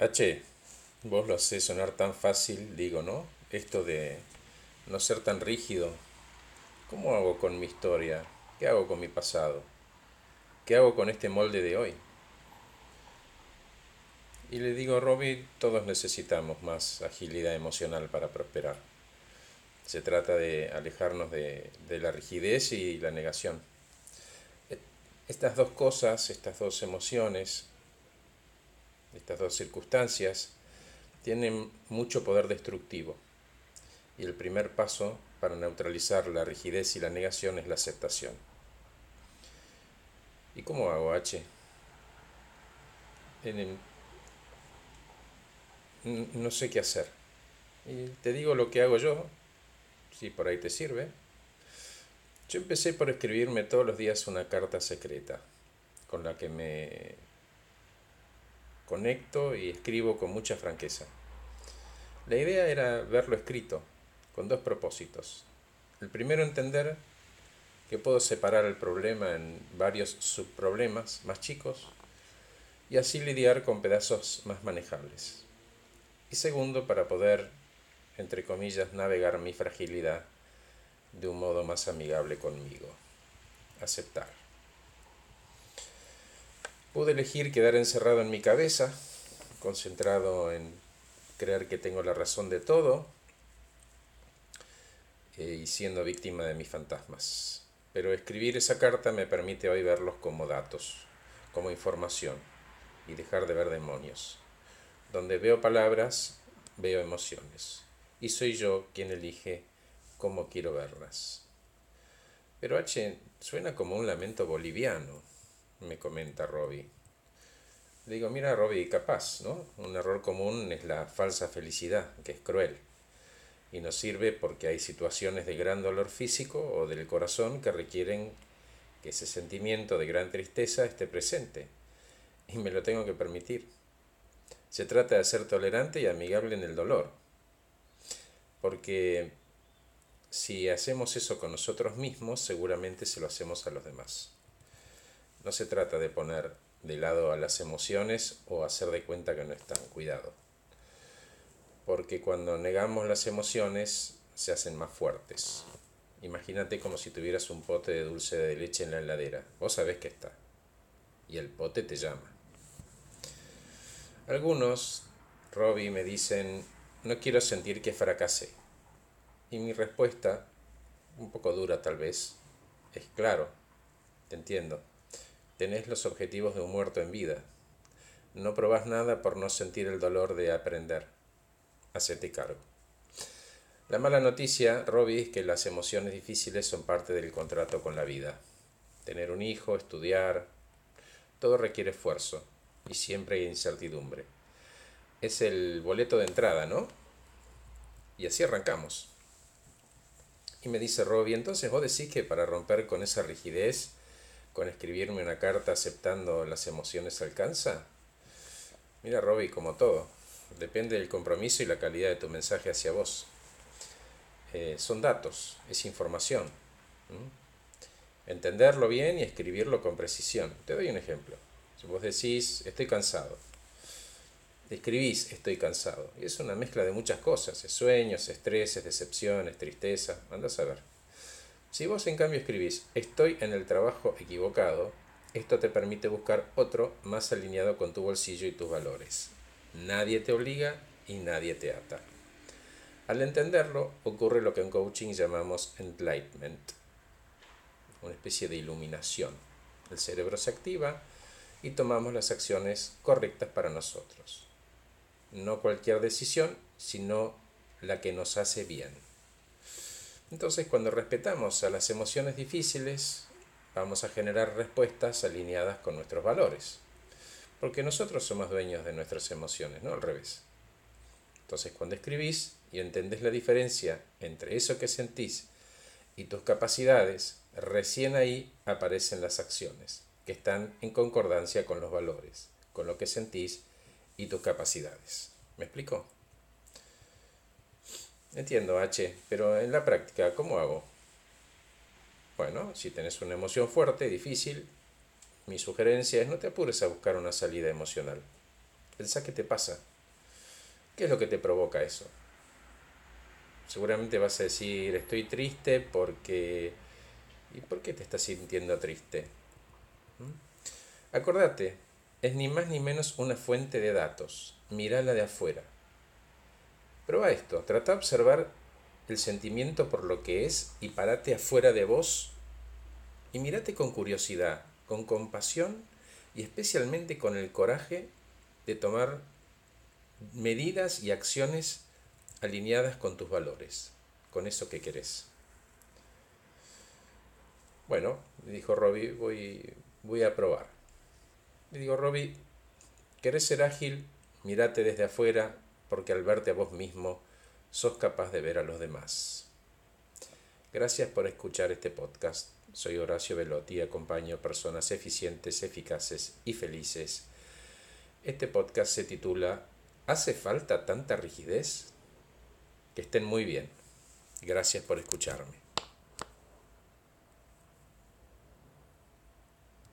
H, vos lo haces sonar tan fácil, digo, ¿no? Esto de no ser tan rígido. ¿Cómo hago con mi historia? ¿Qué hago con mi pasado? ¿Qué hago con este molde de hoy? Y le digo, Robbie, todos necesitamos más agilidad emocional para prosperar. Se trata de alejarnos de, de la rigidez y la negación. Estas dos cosas, estas dos emociones, estas dos circunstancias, tienen mucho poder destructivo. Y el primer paso para neutralizar la rigidez y la negación es la aceptación. ¿Y cómo hago, H? no sé qué hacer. Y te digo lo que hago yo, si por ahí te sirve. Yo empecé por escribirme todos los días una carta secreta con la que me conecto y escribo con mucha franqueza. La idea era verlo escrito, con dos propósitos. El primero, entender que puedo separar el problema en varios subproblemas más chicos y así lidiar con pedazos más manejables. Y segundo, para poder, entre comillas, navegar mi fragilidad de un modo más amigable conmigo. Aceptar. Pude elegir quedar encerrado en mi cabeza, concentrado en creer que tengo la razón de todo eh, y siendo víctima de mis fantasmas. Pero escribir esa carta me permite hoy verlos como datos, como información y dejar de ver demonios. Donde veo palabras, veo emociones. Y soy yo quien elige cómo quiero verlas. Pero H suena como un lamento boliviano me comenta Robbie. digo, mira Robbie, capaz, ¿no? Un error común es la falsa felicidad, que es cruel. Y nos sirve porque hay situaciones de gran dolor físico o del corazón que requieren que ese sentimiento de gran tristeza esté presente. Y me lo tengo que permitir. Se trata de ser tolerante y amigable en el dolor. Porque si hacemos eso con nosotros mismos, seguramente se lo hacemos a los demás. No se trata de poner de lado a las emociones o hacer de cuenta que no están, cuidado. Porque cuando negamos las emociones se hacen más fuertes. Imagínate como si tuvieras un pote de dulce de leche en la heladera. Vos sabés que está. Y el pote te llama. Algunos, Robbie, me dicen, no quiero sentir que fracasé. Y mi respuesta, un poco dura tal vez, es claro, te entiendo tenés los objetivos de un muerto en vida. No probás nada por no sentir el dolor de aprender. Hacete cargo. La mala noticia, Robbie, es que las emociones difíciles son parte del contrato con la vida. Tener un hijo, estudiar, todo requiere esfuerzo y siempre hay incertidumbre. Es el boleto de entrada, ¿no? Y así arrancamos. Y me dice Robbie, entonces vos decís que para romper con esa rigidez con escribirme una carta aceptando las emociones alcanza? Mira, Robbie, como todo, depende del compromiso y la calidad de tu mensaje hacia vos. Eh, son datos, es información. Entenderlo bien y escribirlo con precisión. Te doy un ejemplo. Si vos decís, estoy cansado, escribís, estoy cansado. Y es una mezcla de muchas cosas, es sueños, estreses, decepciones, tristeza, andas a ver. Si vos en cambio escribís estoy en el trabajo equivocado, esto te permite buscar otro más alineado con tu bolsillo y tus valores. Nadie te obliga y nadie te ata. Al entenderlo, ocurre lo que en coaching llamamos enlightenment, una especie de iluminación. El cerebro se activa y tomamos las acciones correctas para nosotros. No cualquier decisión, sino la que nos hace bien. Entonces, cuando respetamos a las emociones difíciles, vamos a generar respuestas alineadas con nuestros valores. Porque nosotros somos dueños de nuestras emociones, no al revés. Entonces, cuando escribís y entendés la diferencia entre eso que sentís y tus capacidades, recién ahí aparecen las acciones, que están en concordancia con los valores, con lo que sentís y tus capacidades. ¿Me explico? Entiendo, H, pero en la práctica, ¿cómo hago? Bueno, si tenés una emoción fuerte, difícil, mi sugerencia es no te apures a buscar una salida emocional. Pensá qué te pasa. ¿Qué es lo que te provoca eso? Seguramente vas a decir, estoy triste porque... ¿Y por qué te estás sintiendo triste? ¿Mm? Acordate, es ni más ni menos una fuente de datos. Mírala de afuera. Prueba esto, trata de observar el sentimiento por lo que es y parate afuera de vos y mírate con curiosidad, con compasión y especialmente con el coraje de tomar medidas y acciones alineadas con tus valores, con eso que querés. Bueno, me dijo Robbie, voy, a probar. Le digo, Robbie, ¿querés ser ágil? Mírate desde afuera, porque al verte a vos mismo, sos capaz de ver a los demás. Gracias por escuchar este podcast. Soy Horacio Velotti y acompaño personas eficientes, eficaces y felices. Este podcast se titula ¿Hace falta tanta rigidez? Que estén muy bien. Gracias por escucharme.